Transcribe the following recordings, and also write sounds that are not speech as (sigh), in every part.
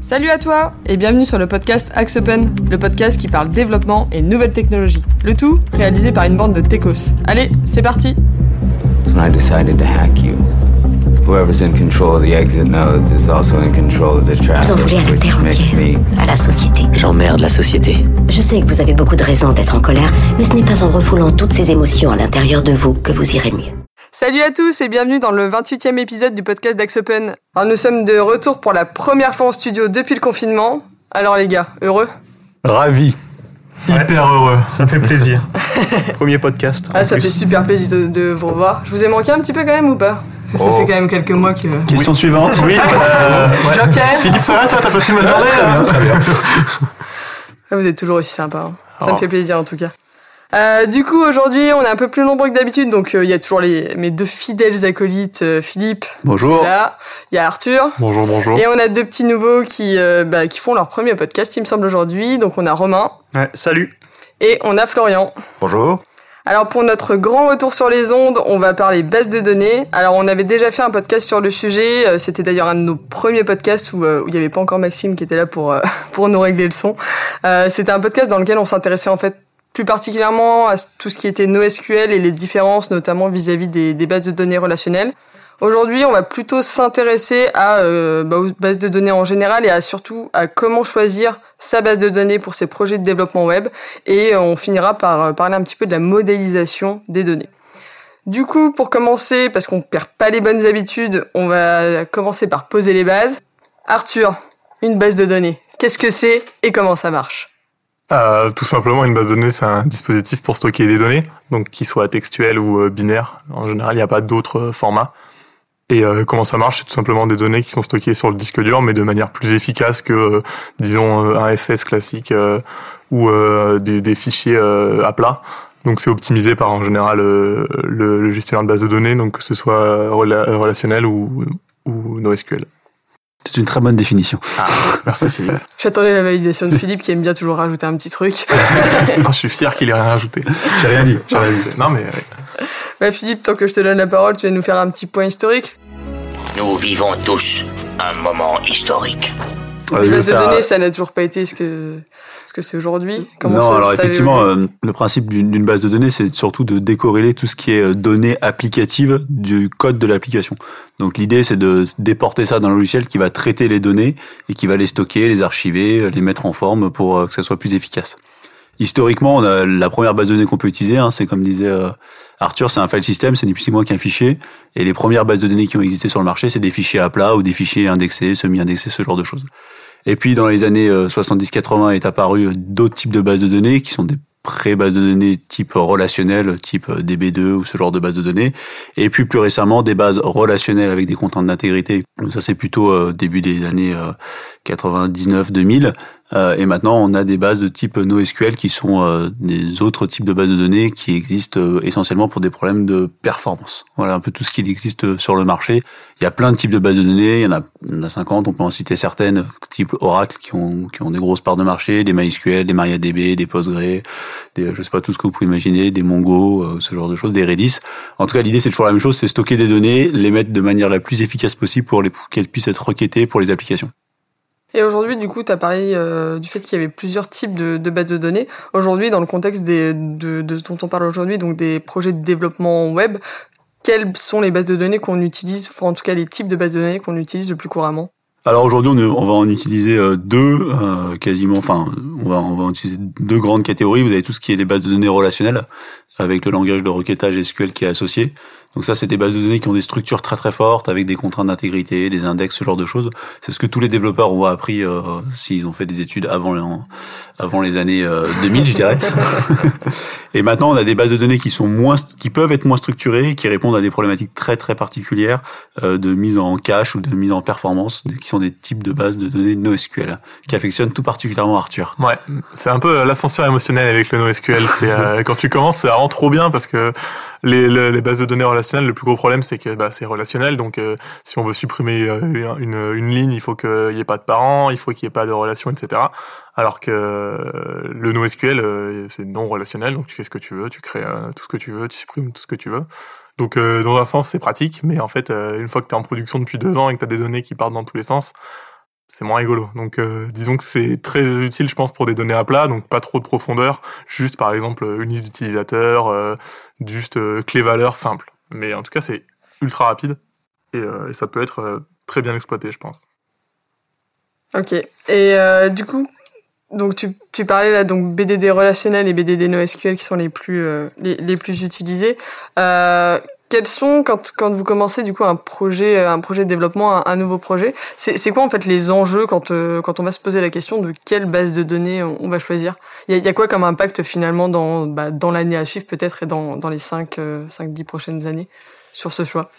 Salut à toi et bienvenue sur le podcast Axe Open, le podcast qui parle développement et nouvelles technologies. Le tout réalisé par une bande de techos. Allez, c'est parti when I decided to hack you. Whoever's in control of the exit nodes is also in control of the traffic, Vous en voulez à la which terre makes entière, me à la société. J'emmerde la société. Je sais que vous avez beaucoup de raisons d'être en colère, mais ce n'est pas en refoulant toutes ces émotions à l'intérieur de vous que vous irez mieux. Salut à tous et bienvenue dans le 28e épisode du podcast d'Axe Open. Alors nous sommes de retour pour la première fois en studio depuis le confinement. Alors les gars, heureux? Ravi. Hyper heureux. Ça fait plaisir. (laughs) Premier podcast. Ah ça plus. fait super plaisir de, de vous revoir. Je vous ai manqué un petit peu quand même ou pas? Parce que ça Oh. fait quand même quelques mois que... Question suivante. Oui. (laughs) euh, ouais. Joker Philippe, ça va toi? T'as passé une bonne (laughs) journée hein Ah, Vous êtes toujours aussi sympa. hein. Ça Oh. me fait plaisir en tout cas. Euh, du coup, aujourd'hui, on est un peu plus nombreux que d'habitude, donc euh, il y a toujours les, mes deux fidèles acolytes, euh, Philippe, Bonjour. là, il y a Arthur, Bonjour, bonjour. et on a deux petits nouveaux qui, euh, bah, qui font leur premier podcast, il me semble, aujourd'hui. Donc on a Romain Ouais, salut. et on a Florian. Bonjour. Alors pour notre grand retour sur les ondes, on va parler base de données. Alors on avait déjà fait un podcast sur le sujet, euh, c'était d'ailleurs un de nos premiers podcasts où, euh, où il n'y avait pas encore Maxime qui était là pour, euh, (laughs) pour nous régler le son. Euh, c'était un podcast dans lequel on s'intéressait en fait plus particulièrement à tout ce qui était NoSQL et les différences notamment vis-à-vis des, bases de données relationnelles. Aujourd'hui, on va plutôt s'intéresser à euh, bah, aux bases de données en général et à surtout à comment choisir sa base de données pour ses projets de développement web et euh, on finira par euh, parler un petit peu de la modélisation des données. Du coup, pour commencer, parce qu'on perd pas les bonnes habitudes, on va commencer par poser les bases. Arthur, une base de données, qu'est-ce que c'est et comment ça marche? Euh, tout simplement, une base de données, c'est un dispositif pour stocker des données, donc qui soient textuelles ou euh, binaires. En général, il n'y a pas d'autres euh, formats. Et euh, comment ça marche C'est tout simplement des données qui sont stockées sur le disque dur, mais de manière plus efficace que, disons, un FS classique ou des, fichiers à plat. Donc c'est optimisé par en général le, gestionnaire de base de données, donc que ce soit rela- relationnel ou, ou NoSQL. C'est une très bonne définition. Merci Philippe. (laughs) J'attendais la validation de Philippe qui aime bien toujours rajouter un petit truc. (laughs) Ah, je suis fier qu'il ait rien ajouté. J'ai rien dit. J'ai rien dit. Non mais bah Philippe, tant que je te donne la parole, tu vas nous faire un petit point historique. Nous vivons tous un moment historique. Euh, les bases de données, ça n'a toujours pas été ce que que c'est aujourd'hui? Comment non, ça- alors ça effectivement, euh, le principe d'une base de données, c'est surtout de décorréler tout ce qui est euh, données applicatives du code de l'application. Donc l'idée, c'est de déporter ça dans le logiciel qui va traiter les données et qui va les stocker, les archiver, les mettre en forme pour euh, que ça soit plus efficace. Historiquement, on a la première base de données qu'on peut utiliser, hein, c'est comme disait euh, Arthur, c'est un file system, c'est ni plus ni moins qu'un fichier. Et les premières bases de données qui ont existé sur le marché, c'est des fichiers à plat ou des fichiers indexés, semi-indexés, ce genre de choses. Et puis dans les années euh, 70-80 est apparu euh, d'autres types de bases de données qui sont des pré-bases de données type relationnel, type euh, DB2 ou ce genre de bases de données. Et puis plus récemment des bases relationnelles avec des contraintes d'intégrité. Ça c'est plutôt euh, début des années euh, 99-2000. Euh, et maintenant, on a des bases de type NoSQL qui sont euh, des autres types de bases de données qui existent euh, essentiellement pour des problèmes de performance. Voilà un peu tout ce qui existe euh, sur le marché. Il y a plein de types de bases de données, il y en a, il en a 50, on peut en citer certaines, type Oracle, qui ont, qui ont des grosses parts de marché, des MySQL, des MariaDB, des Postgre, des, je sais pas, tout ce que vous pouvez imaginer, des Mongo, euh, ce genre de choses, des Redis. En tout cas, l'idée, c'est toujours la même chose, c'est stocker des données, les mettre de manière la plus efficace possible pour qu'elles puissent être requêtées pour les applications. Et aujourd'hui, du coup, tu as parlé euh, du fait qu'il y avait plusieurs types de, bases de données. Aujourd'hui, dans le contexte de, dont on parle aujourd'hui, donc des projets de développement web, quelles sont les bases de données qu'on utilise, enfin, en tout cas les types de bases de données qu'on utilise le plus couramment? Alors aujourd'hui, on, va en utiliser euh, deux, euh, quasiment. Enfin, on va, on utiliser deux grandes catégories. Vous avez tout ce qui est les bases de données relationnelles, avec le langage de requêtage SQL qui est associé. Donc ça, c'est des bases de données qui ont des structures très très fortes, avec des contraintes d'intégrité, des index, ce genre de choses. C'est ce que tous les développeurs ont appris euh, s'ils ont fait des études avant les, avant les années euh, 2000, je dirais. (laughs) Et maintenant, on a des bases de données qui sont moins, qui peuvent être moins structurées, qui répondent à des problématiques très très particulières euh, de mise en cache ou de mise en performance, qui sont des types de bases de données NoSQL, qui affectionnent tout particulièrement Arthur. Ouais, c'est un peu l'ascenseur émotionnel avec le NoSQL. C'est (laughs) euh, quand tu commences, c'est vraiment trop bien parce que les, bases de données relationnelles, le plus gros problème, c'est que bah, c'est relationnel. Donc, euh, si on veut supprimer euh, une, ligne, il faut qu'il n'y ait pas de parents, il faut qu'il n'y ait pas de relation, etc. Alors que euh, le NoSQL, c'est non relationnel, donc tu fais ce que tu veux, tu crées tout ce que tu veux, tu supprimes tout ce que tu veux. Donc, dans un sens, c'est pratique, mais en fait, une fois que tu es en production depuis deux ans et que tu as des données qui partent dans tous les sens, c'est moins rigolo. Donc euh, disons que c'est très utile, je pense, pour des données à plat, donc pas trop de profondeur, juste par exemple une liste d'utilisateurs, euh, juste euh, clé valeur simple. Mais en tout cas, c'est ultra rapide et, euh, ça peut être euh, très bien exploité, je pense. Ok. Et euh, du coup, donc tu, parlais là donc BDD relationnel et BDD NoSQL qui sont les plus euh, les, les plus utilisés. Euh, quels sont quand quand vous commencez du coup un projet un projet de développement un, un nouveau projet c'est quoi en fait les enjeux quand euh, quand on va se poser la question de quelle base de données on, va choisir? Il y a, y a quoi comme impact finalement dans bah, dans l'année à suivre peut-être et dans dans les 5 euh, 5 10 prochaines années sur ce choix?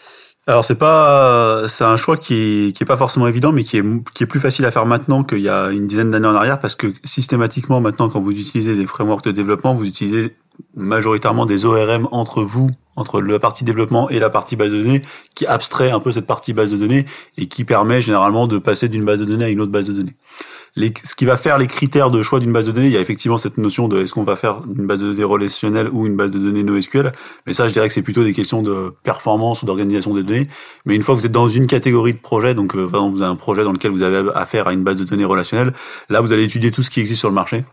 Alors c'est pas, c'est un choix qui est, qui est pas forcément évident, mais qui est qui est plus facile à faire maintenant qu'il y a une dizaine d'années en arrière, parce que systématiquement maintenant, quand vous utilisez des frameworks de développement, vous utilisez majoritairement des ORM entre vous, entre la partie développement et la partie base de données, qui abstrait un peu cette partie base de données et qui permet généralement de passer d'une base de données à une autre base de données. Les, ce qui va faire les critères de choix d'une base de données, il y a effectivement cette notion de est-ce qu'on va faire une base de données relationnelle ou une base de données NoSQL, mais ça je dirais que c'est plutôt des questions de performance ou d'organisation des données. Mais une fois que vous êtes dans une catégorie de projet, donc euh, par exemple vous avez un projet dans lequel vous avez affaire à une base de données relationnelle, là vous allez étudier tout ce qui existe sur le marché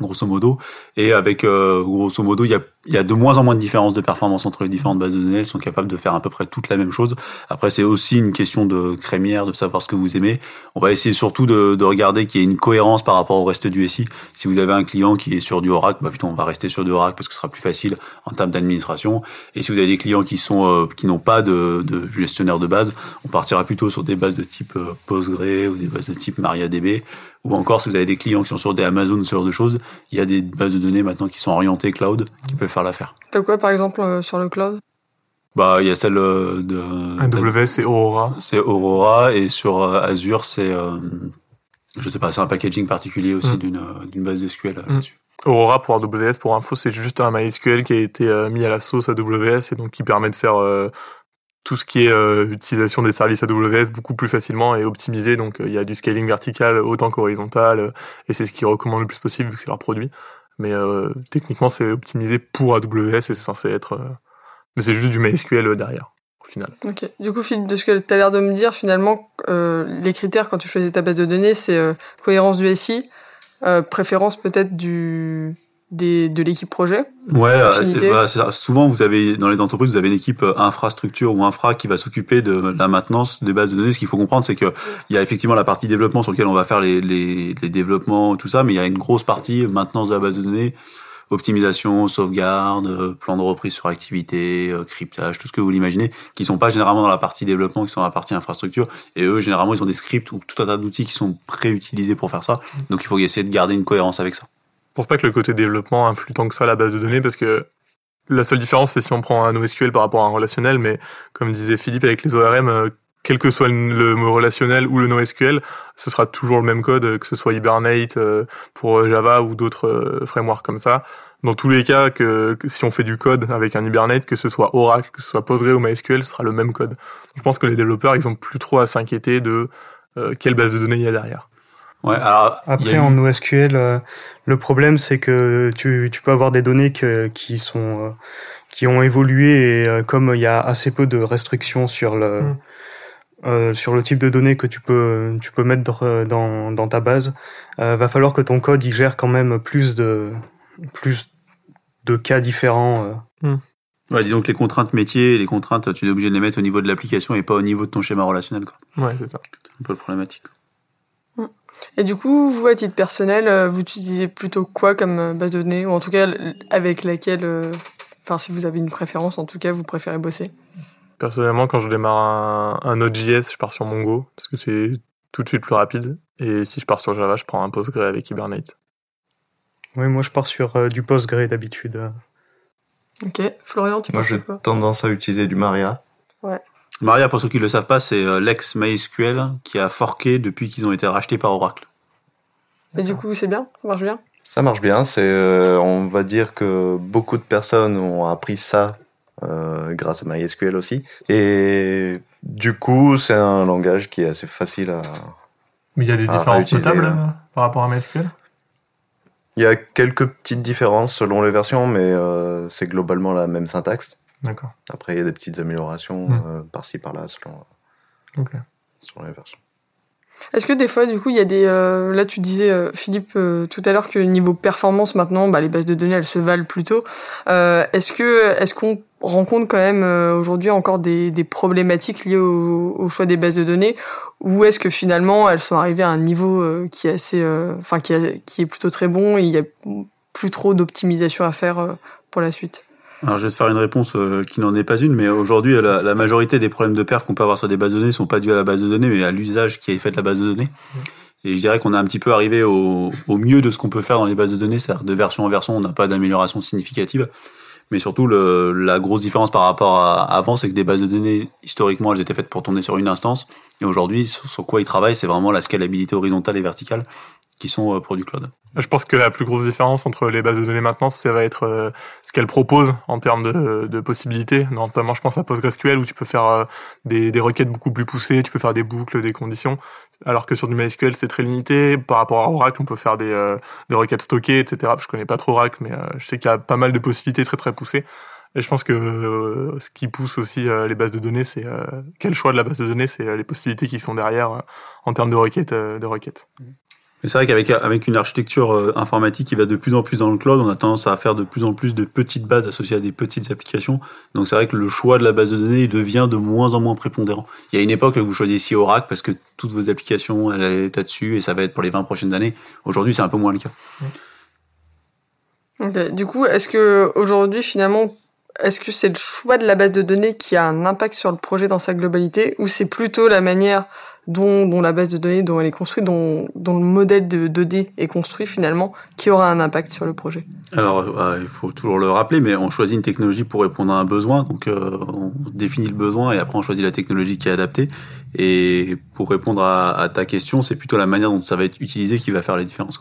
grosso modo. Et avec, euh, grosso modo, il y a, y a de moins en moins de différences de performance entre les différentes bases de données. Elles sont capables de faire à peu près toute la même chose. Après, c'est aussi une question de crémière, de savoir ce que vous aimez. On va essayer surtout de, de regarder qu'il y ait une cohérence par rapport au reste du SI. Si vous avez un client qui est sur du Oracle, bah plutôt on va rester sur du Oracle parce que ce sera plus facile en termes d'administration. Et si vous avez des clients qui sont euh, qui n'ont pas de, de gestionnaire de base, on partira plutôt sur des bases de type euh, Postgre ou des bases de type MariaDB ou encore si vous avez des clients qui sont sur des Amazon, ce genre de choses, il y a des bases de données maintenant qui sont orientées cloud, qui peuvent faire l'affaire. T'as quoi par exemple euh, sur le cloud? Bah, il y a celle euh, de AWS c'est Aurora. c'est Aurora et sur euh, Azure c'est euh, je sais pas, c'est un packaging particulier aussi Mm. d'une d'une base SQL Mm. là-dessus. Aurora pour AWS, pour info, c'est juste un MySQL qui a été euh, mis à la sauce AWS et donc qui permet de faire euh, tout ce qui est euh, utilisation des services AWS beaucoup plus facilement et optimisé. Donc euh, il y a du scaling vertical autant qu'horizontal euh, et c'est ce qu'ils recommandent le plus possible vu que c'est leur produit. Mais techniquement c'est optimisé pour AWS et c'est censé être... mais c'est juste du MySQL derrière au final. Ok. Du coup, Philippe, de ce que tu as l'air de me dire, finalement, les critères quand tu choisis ta base de données, c'est cohérence du SI, préférence peut-être du des, de l'équipe projet. Ouais, euh, bah, c'est ça. souvent vous avez dans les entreprises vous avez une équipe euh, infrastructure ou infra qui va s'occuper de la maintenance des bases de données. Ce qu'il faut comprendre, c'est que il y a effectivement la partie développement sur laquelle on va faire les, les, les développements, tout ça, mais il y a une grosse partie maintenance de la base de données, optimisation, sauvegarde, euh, plan de reprise sur activité, euh, cryptage, tout ce que vous l'imaginez, qui sont pas généralement dans la partie développement, qui sont dans la partie infrastructure. Et eux, généralement, ils ont des scripts ou tout un tas d'outils qui sont pré-utilisés pour faire ça. Donc il faut essayer de garder une cohérence avec ça. Je pense pas que le côté développement influe tant que ça la base de données parce que la seule différence c'est si on prend un NoSQL par rapport à un relationnel, mais comme disait Philippe avec les ORM, euh, quel que soit le, mot relationnel ou le NoSQL, ce sera toujours le même code, euh, que ce soit Hibernate euh, pour Java ou d'autres frameworks comme ça. Dans tous les cas, que, si on fait du code avec un Hibernate, que ce soit Oracle, que ce soit Postgre ou MySQL, ce sera le même code. Je pense que les développeurs, ils ont plus trop à s'inquiéter de quelle base de données il y a derrière. Ouais, alors, Après, en NoSQL, euh, le problème, c'est que tu, tu peux avoir des données que, qui sont euh, qui ont évolué et euh, comme il y a assez peu de restrictions sur le Mm. euh, sur le type de données que tu peux tu peux mettre dans dans, ta base, euh, va falloir que ton code il gère quand même plus de plus de cas différents. euh. Ouais, disons que les contraintes métiers, les contraintes, tu es obligé de les mettre au niveau de l'application et pas au niveau de ton schéma relationnel. quoi. Ouais, c'est ça. C'est un peu le problématique. Et du coup, vous, à titre personnel, euh, vous utilisez plutôt quoi comme euh, base de données Ou en tout cas, avec laquelle... euh, Enfin, si vous avez une préférence, en tout cas, vous préférez bosser? Personnellement, quand je démarre un, un Node.js, je pars sur Mongo parce que c'est tout de suite plus rapide. Et si je pars sur Java, je prends un Postgre avec Hibernate. Oui, moi je pars sur euh, du Postgre d'habitude. Ok. Florian, tu Moi, j'ai tendance à utiliser du Maria. Maria, pour ceux qui ne le savent pas, c'est euh, l'ex MySQL qui a forqué depuis qu'ils ont été rachetés par Oracle. Et du coup, c'est bien? Ça marche bien? Ça marche bien. C'est, euh, on va dire que beaucoup de personnes ont appris ça euh, grâce à MySQL aussi. Et du coup, c'est un langage qui est assez facile à. Mais il y a des différences notables euh, par rapport à MySQL? Il y a quelques petites différences selon les versions, mais euh, c'est globalement la même syntaxe. D'accord. Après, il y a des petites améliorations Hmm. euh, par-ci par-là selon, Ok. selon les versions. Est-ce que des fois, du coup, il y a des... Euh, là, tu disais, euh, Philippe, euh, tout à l'heure que niveau performance, maintenant, bah, les bases de données, elles se valent plutôt. est-ce que est-ce qu'on rencontre quand même aujourd'hui encore des, des problématiques liées au, au, choix des bases de données? Ou est-ce que finalement elles sont arrivées à un niveau qui est assez enfin qui, qui est plutôt très bon et il y a plus trop d'optimisation à faire pour la suite? Alors je vais te faire une réponse euh, qui n'en est pas une, mais aujourd'hui la, la, majorité des problèmes de perf qu'on peut avoir sur des bases de données sont pas dus à la base de données, mais à l'usage qui est fait de la base de données. Et je dirais qu'on a un petit peu arrivé au, au mieux de ce qu'on peut faire dans les bases de données, c'est-à-dire de version en version, on n'a pas d'amélioration significative. Mais surtout, le, la grosse différence par rapport à avant, c'est que des bases de données, historiquement, elles étaient faites pour tourner sur une instance. Et aujourd'hui, sur, quoi ils travaillent, c'est vraiment la scalabilité horizontale et verticale qui sont euh, pour du cloud. Je pense que la plus grosse différence entre les bases de données maintenant, ça va être euh, ce qu'elles proposent en termes de, de, possibilités. Notamment, je pense à PostgreSQL où tu peux faire euh, des, des, requêtes beaucoup plus poussées, tu peux faire des boucles, des conditions. Alors que sur du MySQL, c'est très limité. Par rapport à Oracle, on peut faire des, euh, des requêtes stockées, etc. Je connais pas trop Oracle, mais je sais qu'il y a pas mal de possibilités très très poussées. Et je pense que ce qui pousse aussi les bases de données, c'est quel choix de la base de données, c'est les possibilités qui sont derrière en termes de requêtes. de requêtes. C'est vrai qu'avec avec une architecture euh, informatique qui va de plus en plus dans le cloud, on a tendance à faire de plus en plus de petites bases associées à des petites applications. Donc c'est vrai que le choix de la base de données devient de moins en moins prépondérant. Il y a une époque où vous choisissiez Oracle parce que toutes vos applications elles allaient être dessus et ça va être pour les 20 prochaines années. Aujourd'hui, c'est un peu moins le cas. Du coup, est-ce que aujourd'hui finalement est-ce que c'est le choix de la base de données qui a un impact sur le projet dans sa globalité ou c'est plutôt la manière dont, la base de données, dont elle est construite, dont, le modèle de 2D est construit finalement, qui aura un impact sur le projet Alors, euh, il faut toujours le rappeler, mais on choisit une technologie pour répondre à un besoin, donc euh, on définit le besoin et après on choisit la technologie qui est adaptée. Et pour répondre à, ta question, c'est plutôt la manière dont ça va être utilisé qui va faire les différences.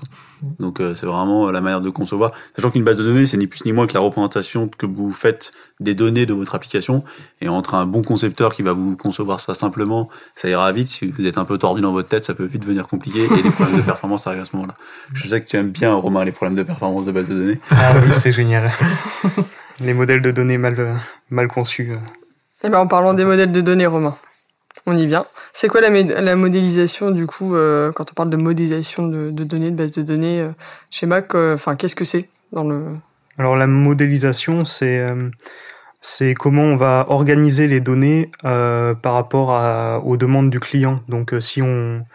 Donc euh, c'est vraiment la manière de concevoir. Sachant qu'une base de données, c'est ni plus ni moins que la représentation que vous faites des données de votre application. Et entre un bon concepteur qui va vous concevoir ça simplement, ça ira vite. Vous êtes un peu tordu dans votre tête, ça peut vite devenir compliqué et les problèmes de performance arrivent à ce moment-là. Je sais que tu aimes bien, Romain, les problèmes de performance de base de données. Ah oui, c'est génial. (laughs) les modèles de données mal, mal conçus. Euh. Eh ben, en parlant des modèles de données, Romain, on y vient. C'est quoi la, la, modélisation du coup euh, quand on parle de modélisation de, de données, de base de données euh, chez Mac Enfin, qu'est-ce que c'est dans le Alors la modélisation, c'est euh, c'est comment on va organiser les données par rapport à, aux demandes du client. Donc si on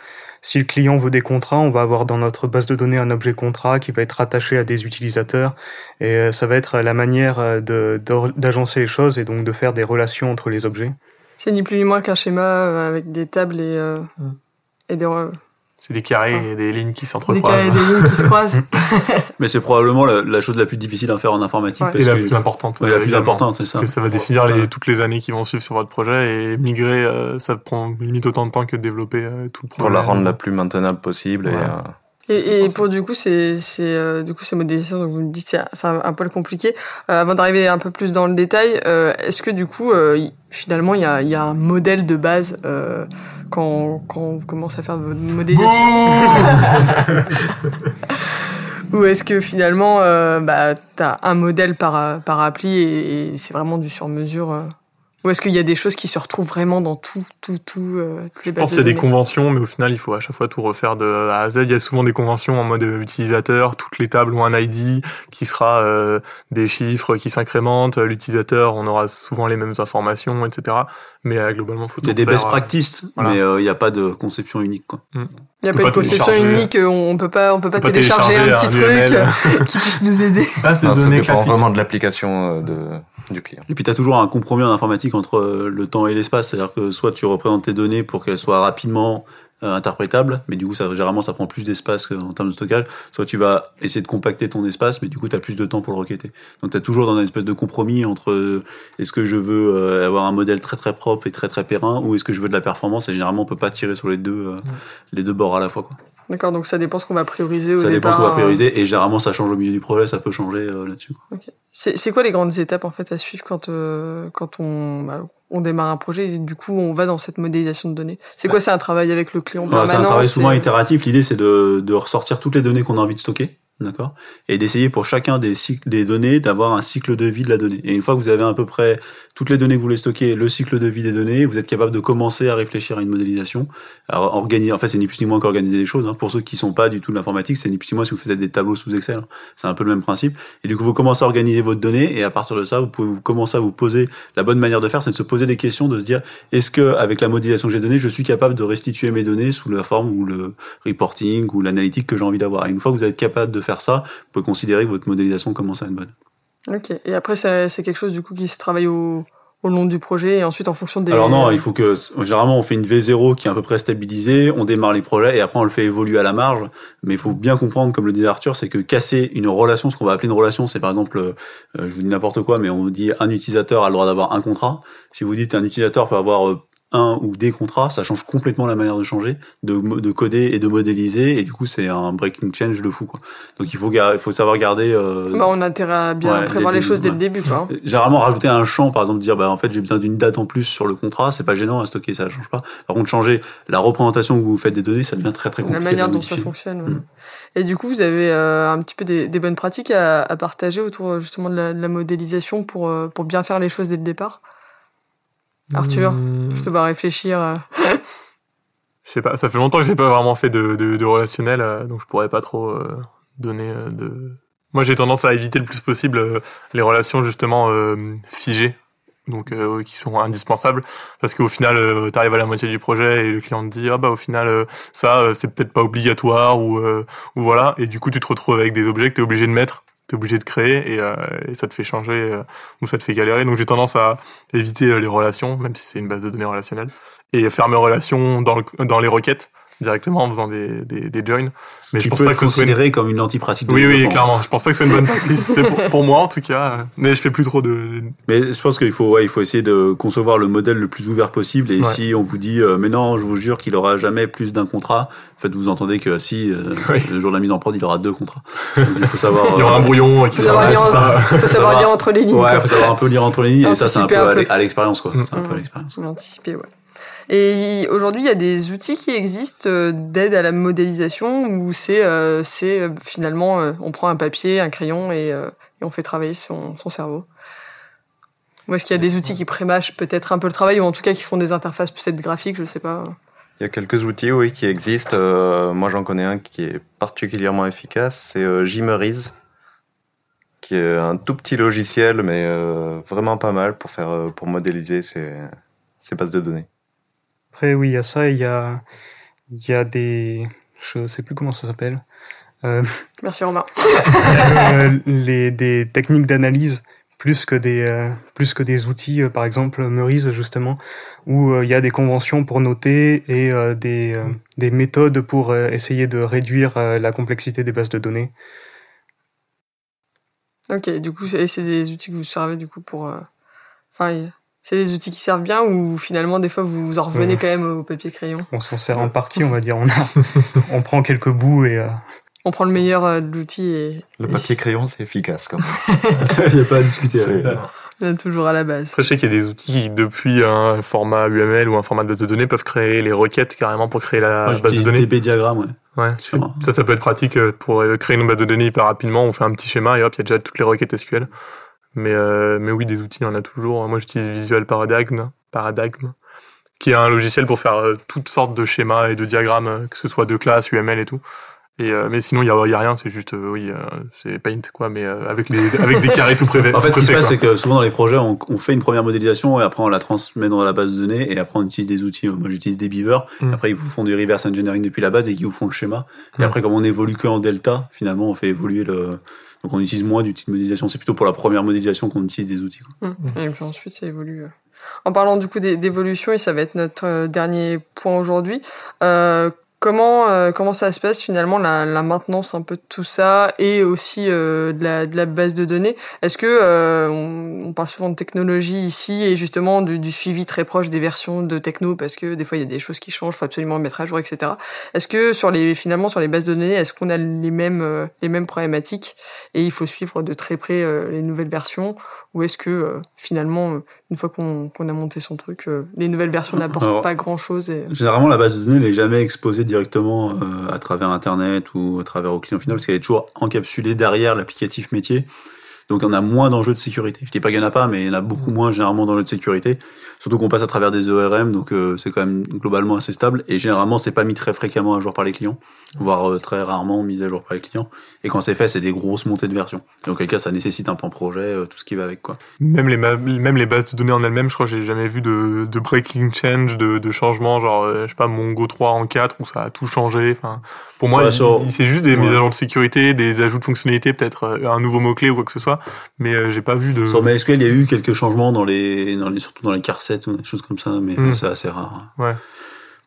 si le client veut des contrats, on va avoir dans notre base de données un objet contrat qui va être attaché à des utilisateurs et ça va être la manière d'agencer les choses et donc de faire des relations entre les objets. C'est ni plus ni moins qu'un schéma euh, avec des tables et, euh, mm. et des. C'est des carrés et des lignes qui s'entrecroisent. Des carrés et des lignes qui se (laughs) croisent. Mais c'est probablement la, chose la plus difficile à faire en informatique. et la plus importante. la plus importante, c'est ça. Que ça va définir les, toutes les années qui vont suivre sur votre projet et migrer, euh, ça prend limite autant de temps que de développer tout le projet. Pour la rendre la plus maintenable possible. Et, et, et, pour du coup, c'est euh, du coup ces modélisations dont vous me dites c'est un, un, peu compliqué. Euh, avant d'arriver un peu plus dans le détail, euh, est-ce que du coup, euh, finalement, il y a, y a un modèle de base euh, quand, quand on commence à faire votre modélisation. (laughs) Ou est-ce que finalement, bah, t'as un modèle par par appli et, et c'est vraiment du sur-mesure ou est-ce qu'il y a des choses qui se retrouvent vraiment dans tout, tout, tout euh, Je pense qu'il y a des conventions, mais au final, il faut à chaque fois tout refaire de A à Z. Il y a souvent des conventions en mode utilisateur. Toutes les tables ont un ID qui sera euh, des chiffres qui s'incrémentent. L'utilisateur, on aura souvent les mêmes informations, etc. Mais euh, globalement, faut Il y a des best practices, mais il n'y a pas de conception unique. Quoi. Mm. Il n'y a pas de conception unique. On peut pas, on peut pas, télécharger, un petit truc (laughs) qui puisse nous aider. Base de données ça dépend vraiment de l'application de du client. Et puis tu as toujours un compromis en informatique entre euh, le temps et l'espace, c'est-à-dire que soit tu représentes tes données pour qu'elles soient rapidement euh, interprétables, mais du coup ça généralement ça prend plus d'espace en termes de stockage, soit tu vas essayer de compacter ton espace, mais du coup tu as plus de temps pour le requêter. Donc tu as toujours dans une espèce de compromis entre euh, est-ce que je veux avoir un modèle très très propre et très très périn ou est-ce que je veux de la performance? Et généralement on peut pas tirer sur les deux les deux bords à la fois quoi. D'accord, donc ça dépend ce qu'on va prioriser au Ça dépend ce qu'on va prioriser et généralement ça change au milieu du projet, ça peut changer là-dessus. Okay. C'est quoi les grandes étapes en fait à suivre quand euh, quand on bah, on démarre un projet et du coup on va dans cette modélisation de données? C'est quoi? C'est un travail avec le client C'est un travail souvent itératif. L'idée c'est de, de ressortir toutes les données qu'on a envie de stocker d'accord? Et d'essayer pour chacun des cycles des données d'avoir un cycle de vie de la donnée. Et une fois que vous avez à peu près toutes les données que vous voulez stocker, le cycle de vie des données, vous êtes capable de commencer à réfléchir à une modélisation. Alors organiser, en fait, c'est ni plus ni moins qu'organiser des choses. Hein. Pour ceux qui sont pas du tout de l'informatique, c'est ni plus ni moins si vous faites des tableaux sous Excel. Hein. C'est un peu le même principe. Et du coup, vous commencez à organiser votre donnée et à partir de ça, vous pouvez vous commencer à vous poser la bonne manière de faire, c'est de se poser des questions, de se dire est-ce que avec la modélisation que j'ai donnée, je suis capable de restituer mes données sous la forme ou le reporting ou l'analytique que j'ai envie d'avoir? Une fois que vous êtes capable de faire ça, vous pouvez considérer que votre modélisation commence à être bonne. Ok. Et après, c'est quelque chose du coup qui se travaille au, au long du projet et ensuite en fonction des. Alors non, il faut que généralement on fait une V0 qui est à peu près stabilisée, on démarre les projets et après on le fait évoluer à la marge. Mais il faut bien comprendre, comme le disait Arthur, c'est que casser une relation, ce qu'on va appeler une relation, c'est par exemple, euh, je vous dis n'importe quoi, mais on vous dit un utilisateur a le droit d'avoir un contrat. Si vous dites un utilisateur peut avoir euh, un ou des contrats, ça change complètement la manière de changer, de, de coder et de modéliser, et du coup c'est un breaking change de fou quoi. Donc il faut il faut savoir garder. Euh, bah, on a intérêt à bien prévoir les choses dès le début quoi. Généralement rajouter un champ, par exemple dire bah en fait j'ai besoin d'une date en plus sur le contrat, c'est pas gênant à stocker, ça change pas. Par contre changer la représentation que vous faites des données, ça devient très très compliqué. La manière dont ça fonctionne. Mm. Et du coup vous avez euh, un petit peu des, des bonnes pratiques à, à, partager autour justement de la, de la modélisation pour euh, pour bien faire les choses dès le départ? Arthur, hmm. je te vois réfléchir. Euh. je sais pas, ça fait longtemps que j'ai pas vraiment fait de, de, relationnel, euh, donc je pourrais pas trop euh, donner de. Moi, j'ai tendance à éviter le plus possible les relations justement figées, donc qui sont indispensables, parce qu'au final, tu arrives à la moitié du projet et le client te dit ah bah au final ça c'est peut-être pas obligatoire ou ou voilà, et du coup tu te retrouves avec des objets que tu es obligé de mettre t'es obligé de créer et, euh, et, ça te fait changer euh, ou ça te fait galérer. Donc j'ai tendance à éviter euh, les relations, même si c'est une base de données relationnelle, et faire mes relations dans, dans les requêtes directement en faisant des, des, des joins. Mais je pense pas que considéré une... comme une anti-pratique. Oui, oui, clairement. Je pense pas que ce soit une bonne pratique. c'est pour, pour, moi, en tout cas. Mais je fais plus trop de. Mais je pense qu'il faut, ouais, il faut essayer de concevoir le modèle le plus ouvert possible. Et si on vous dit, euh, mais non, je vous jure qu'il aura jamais plus d'un contrat, en fait, vous entendez que si euh, (laughs) le jour de la mise en prod, il aura deux contrats. il faut savoir. (laughs) il y aura un brouillon qui sera. Il faut savoir lire entre les lignes. Ouais, il faut savoir un peu lire entre les lignes. Et ça, c'est un peu à l'expérience, quoi. C'est un peu à l'expérience. Anticiper, ouais. Et aujourd'hui, il y a des outils qui existent euh, d'aide à la modélisation où c'est euh, c'est euh, finalement on prend un papier, un crayon et, et on fait travailler son, son cerveau. Ou est-ce qu'il y a des outils qui prémâchent peut-être un peu le travail ou en tout cas qui font des interfaces peut-être graphiques, je sais pas. Il y a quelques outils, oui, qui existent. Euh, moi, j'en connais un qui est particulièrement efficace, c'est euh, Gimerize, qui est un tout petit logiciel, mais euh, vraiment pas mal pour faire, pour modéliser ces, ces bases de données. Après, oui, il y a ça, il y a, il y a des, je sais plus comment ça s'appelle. Euh, Merci Romain. (laughs) euh, les, des techniques d'analyse plus que des euh, plus que des outils, euh, par exemple Meurize justement, où il y a des conventions pour noter et des des méthodes pour essayer de réduire la complexité des bases de données. Ok, du coup, c'est des outils que vous servez du coup pour. Enfin, c'est des outils qui servent bien ou finalement des fois vous en revenez quand même au papier crayon? On s'en sert en partie, on va dire. On, a, (laughs) on prend quelques bouts et. Euh... On prend le meilleur euh, de l'outil et. Le papier crayon, c'est efficace quand (laughs) Il n'y a pas à discuter. On toujours à la base. Après, je sais qu'il y a des outils qui, depuis un format UML ou un format de base de données, peuvent créer les requêtes carrément pour créer la base de données. Des diagrammes, ouais. Ouais, ça, ça peut être pratique euh, pour euh, créer une base de données hyper rapidement. On fait un petit schéma et hop, il y a déjà toutes les requêtes SQL. Mais, euh, mais oui, des outils, il y en a toujours. Moi, j'utilise Visual Paradigm, Paradigm, qui est un logiciel pour faire euh, toutes sortes de schémas et de diagrammes, euh, que ce soit de classe, UML et tout. Et euh, mais sinon il y a, y a rien, c'est juste oui, c'est Paint quoi, mais avec les (laughs) avec des carrés tout prévus. en fait, ce qui se passe, c'est que souvent dans les projets, on, on, fait une première modélisation et après on la transmet dans la base de données et après on utilise des outils. Moi, j'utilise des beavers. Mm. Après, ils vous font du reverse engineering depuis la base et qui vous font le schéma. Et mm. après, comme on évolue que en delta, finalement, on fait évoluer le donc on utilise moins d'outils de modélisation. C'est plutôt pour la première modélisation qu'on utilise des outils. Quoi. Mmh. Et puis ensuite, ça évolue. En parlant du coup d'évolution, et ça va être notre dernier point aujourd'hui, euh, Comment euh, comment ça se passe finalement la, maintenance un peu de tout ça et aussi euh, de, la, de la base de données Est-ce que euh, on, parle souvent de technologie ici et justement du, du, suivi très proche des versions de techno parce que des fois il y a des choses qui changent, faut absolument mettre à jour, etc. Est-ce que sur les finalement sur les bases de données, est-ce qu'on a les mêmes les mêmes problématiques et il faut suivre de très près les nouvelles versions ou est-ce que finalement une fois qu'on a monté son truc, euh, les nouvelles versions n'apportent pas grand chose. Et... Généralement, la base de données n'est jamais exposée directement euh, à travers Internet ou à travers au client final, parce qu'elle est toujours encapsulée derrière l'applicatif métier. Donc, on a moins d'enjeux de sécurité. Je dis pas qu'il y en a pas, mais il y en a beaucoup moins généralement d'enjeux de sécurité. Surtout qu'on passe à travers des ORM, donc euh, c'est quand même globalement assez stable. Et généralement, c'est pas mis très fréquemment à jour par les clients, voire euh, très rarement mis à jour par les clients. Et quand c'est fait, c'est des grosses montées de version. Dans quel cas, ça nécessite un plan projet, euh, tout ce qui va avec, quoi. Même les, même les bases de données en elles-mêmes, je crois que j'ai jamais vu de, de breaking change, de, de changement, genre, euh, je sais pas, Mongo 3 en 4, où ça a tout changé. Enfin, pour moi, Ouais, c'est juste des Ouais. mises à jour de sécurité, des ajouts de fonctionnalités, peut-être euh, un nouveau mot-clé ou quoi que ce soit. Mais euh, j'ai pas vu de... Sur MySQL, il y a eu quelques changements dans les, dans les surtout dans les carsets ou des choses comme ça, mais Mm. c'est assez rare. Ouais.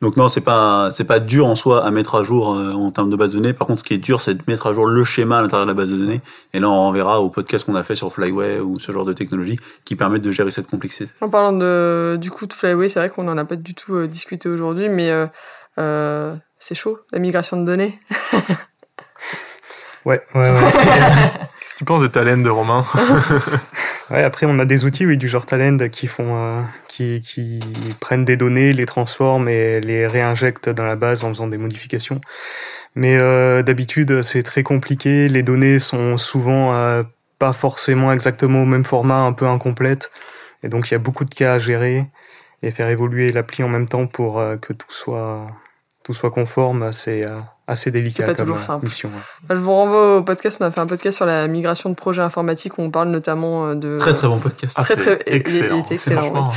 Donc non, c'est pas c'est pas dur en soi à mettre à jour euh, en termes de base de données. Par contre, ce qui est dur, c'est de mettre à jour le schéma à l'intérieur de la base de données. Et là, on verra au podcast qu'on a fait sur Flyway ou ce genre de technologie qui permettent de gérer cette complexité. En parlant de, du coup de Flyway, c'est vrai qu'on n'en a pas du tout euh, discuté aujourd'hui, mais euh, euh, c'est chaud, la migration de données. Ouais, ouais, ouais. (laughs) tu penses de Talend de Romain (laughs) Ouais, après, on a des outils, oui, du genre Talend qui font, euh, qui, qui prennent des données, les transforment et les réinjectent dans la base en faisant des modifications. Mais euh, d'habitude, c'est très compliqué. Les données sont souvent euh, pas forcément exactement au même format, un peu incomplètes. Et donc, il y a beaucoup de cas à gérer et faire évoluer l'appli en même temps pour euh, que tout soit, tout soit conforme. C'est euh, assez délicat pas comme toujours euh, simple. mission. ouais. Bah, Je vous renvoie au podcast, on a fait un podcast sur la migration de projets informatiques où on parle notamment euh, de... Très très bon podcast. Très, c'est très- il- il excellent. était excellent,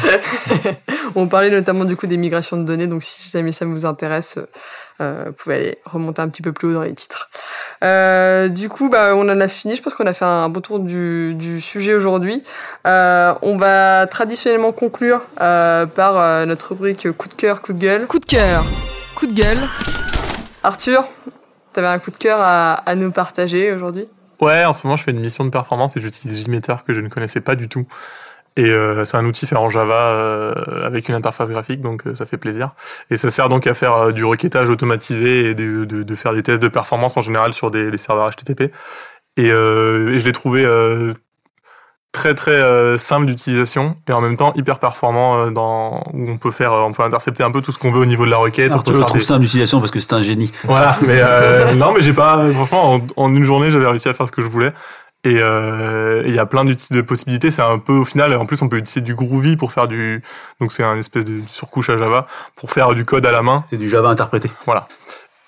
(laughs) On parlait notamment du coup des migrations de données, donc si jamais ça vous intéresse, euh, vous pouvez aller remonter un petit peu plus haut dans les titres. Euh, du coup, bah, on en a fini. Je pense qu'on a fait un bon tour du, du sujet aujourd'hui. Euh, on va traditionnellement conclure euh, par euh, notre rubrique coup de cœur, coup de gueule. Coup de cœur, coup de gueule. Arthur, t'avais un coup de cœur à, à nous partager aujourd'hui? Ouais, en ce moment, je fais une mission de performance et j'utilise JMeter que je ne connaissais pas du tout. Et euh, c'est un outil fait en Java euh, avec une interface graphique, donc euh, ça fait plaisir. Et ça sert donc à faire euh, du requêtage automatisé et de, de, de faire des tests de performance en général sur des, des serveurs HTTP. Et, euh, et je l'ai trouvé euh, très très euh, simple d'utilisation et en même temps hyper performant euh, dans où on peut faire, euh, on peut intercepter un peu tout ce qu'on veut au niveau de la requête. on Alors, peut tu le trouves des- simple d'utilisation parce que c'est un génie. voilà, mais non, mais j'ai pas. Franchement, en, en une journée, j'avais réussi à faire ce que je voulais. Et et il y a plein de possibilités. C'est un peu au final. En plus, on peut utiliser du Groovy pour faire du. Donc c'est un espèce de surcouche à Java pour faire du code à la main. C'est du Java interprété. Voilà.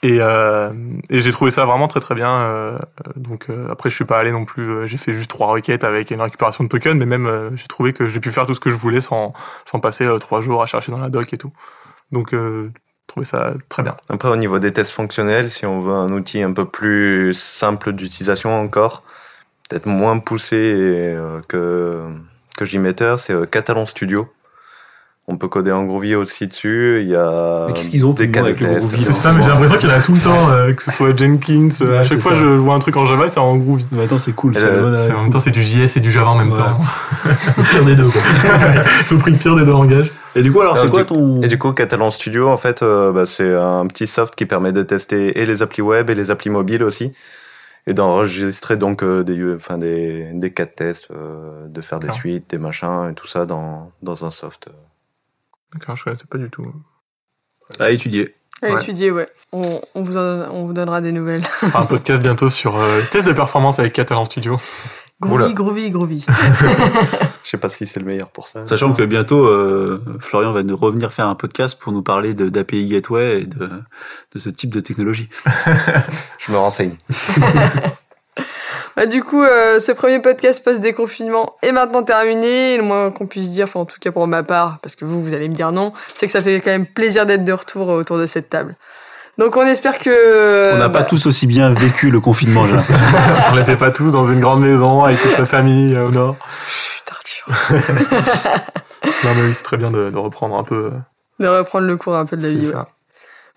Et, euh, et j'ai trouvé ça vraiment très très bien. euh, donc euh, après, je suis pas allé non plus. j'ai fait juste trois requêtes avec une récupération de tokens, mais même j'ai trouvé que j'ai pu faire tout ce que je voulais sans sans passer trois jours à chercher dans la doc et tout. Donc, euh, trouvé ça très bien. Après, au niveau des tests fonctionnels, si on veut un outil un peu plus simple d'utilisation encore, peut-être moins poussé que, que JMeter, c'est Catalan Studio. On peut coder en Groovy aussi dessus. Il y a Mais qu'est-ce qu'ils ont des le cas avec le tests. Groovy, C'est ça, mais j'ai l'impression qu'il y en a tout le temps, euh, que ce soit Jenkins. euh, Ouais, à chaque fois, ça. je vois un truc en Java, c'est en Groovy. Mais attends, c'est cool. Le- en même temps, c'est du JS et du Java en même Ouais. temps. (laughs) le pire des deux. Ils ont pris le pire des deux langages. Et du coup, alors, c'est quoi du- ton. Et du coup, Catalan Studio, en fait, euh, bah, c'est un petit soft qui permet de tester et les applis web et les applis mobiles aussi. Et d'enregistrer donc euh, des, enfin, des, des cas de tests, euh, de faire des suites, des machins et tout ça dans, dans un soft. D'accord, je connaissais pas du tout. À étudier. À Ouais. étudier, ouais. On, on, vous en- on vous donnera des nouvelles. On fera un podcast bientôt sur euh, test de performance avec Catalan Studio. Groovy, groovy, groovy. (laughs) Je sais pas si c'est le meilleur pour ça. Sachant que bientôt, euh, Florian va nous revenir faire un podcast pour nous parler de- d'API Gateway et de, de ce type de technologie. (laughs) Je me renseigne. (laughs) Bah, du coup, euh, ce premier podcast post-déconfinement est maintenant terminé. Et le moins qu'on puisse dire, enfin en tout cas pour ma part, parce que vous, vous allez me dire non, c'est que ça fait quand même plaisir d'être de retour euh, autour de cette table. Donc on espère que... On n'a pas bah, tous aussi bien vécu le confinement, j'ai. (laughs) On n'était pas tous dans une grande maison avec toute la famille euh, au nord. Chut, Arthur. (laughs) Non, mais oui, c'est très bien de, de reprendre un peu. De reprendre le cours un peu de la c'est vie. ouais.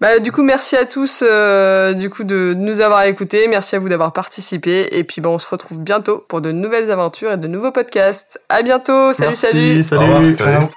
Bah, du coup, merci à tous euh, du coup de nous avoir écoutés. Merci à vous d'avoir participé. Et puis, bah, on se retrouve bientôt pour de nouvelles aventures et de nouveaux podcasts. À bientôt. Salut, Merci, salut. salut. Au revoir. Ciao.